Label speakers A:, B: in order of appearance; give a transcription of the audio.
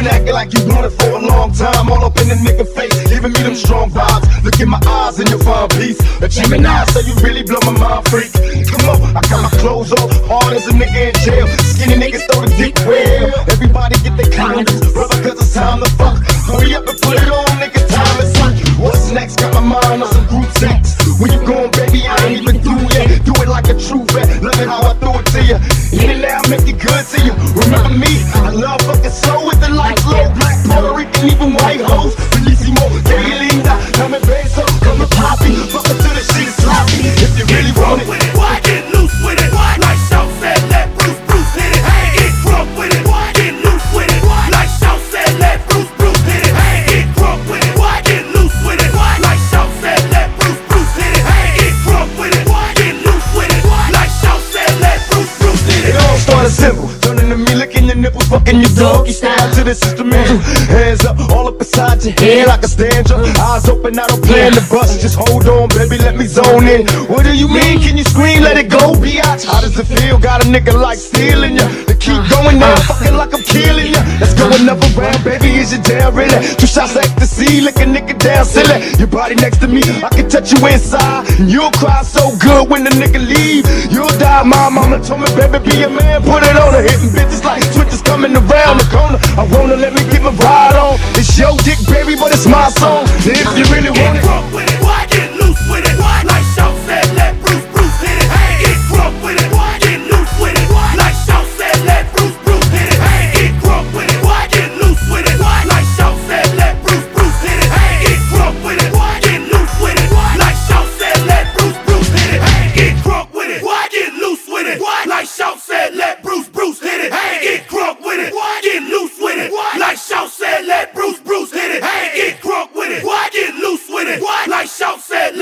A: Been acting like you wanted for a long time, all up in the nigga face, giving me them strong vibes. Look in my eyes and you'll find peace. A Gemini, so you really blow my mind, freak. Come on, I got my clothes off, hard as a nigga in jail. Skinny niggas throw the dick well. Everybody get their condoms, brother, cause it's time to fuck. Hurry up and put it on, nigga, time is up. What's next? Got my mind on some group sex. When you going, baby, I ain't even through yet. Do it like a true vet. Love it how I threw it to you. In and out, make it good to you. Remember me, I love fucking so Bellissimo, qué linda. Dame beso, come and poppy. Fuck it till the shit sloppy. If you really want it. it.
B: Get loose with it. Like
C: Shaw
B: said, let Bruce Bruce hit it. Get crunk with it. Get loose with it. Like Shaw said, let Bruce Bruce hit it. Hey, Get crunk with it. Get loose with it. Like Shaw said, let Bruce Bruce hit it. Hey, get crunk with it. Get loose with it. Like Shaw said, let Bruce Bruce
A: hit It it. all started simple. Your nipples, fucking your doggy style to the instrumental. Hands up, all up inside your head like a stanza. Eyes open, I don't plan to bust. Just hold on, baby, let me zone in. What do you mean? Can you scream? Let it go, biatch. How does it feel? Got a nigga like stealing ya. Keep going now, uh-huh. fucking like I'm killing ya. Let's go another round, baby. Is you down, really? Two shots at the sea, lick a nigga down, silly. Your body next to me, I can touch you inside. And you'll cry so good when the nigga leave. You'll die, my mama told me, baby, be a man, put it on her. Hitting bitches like switches coming around the corner. I wanna let me get my ride on. It's your
B: with it. What?
C: Like Shout said,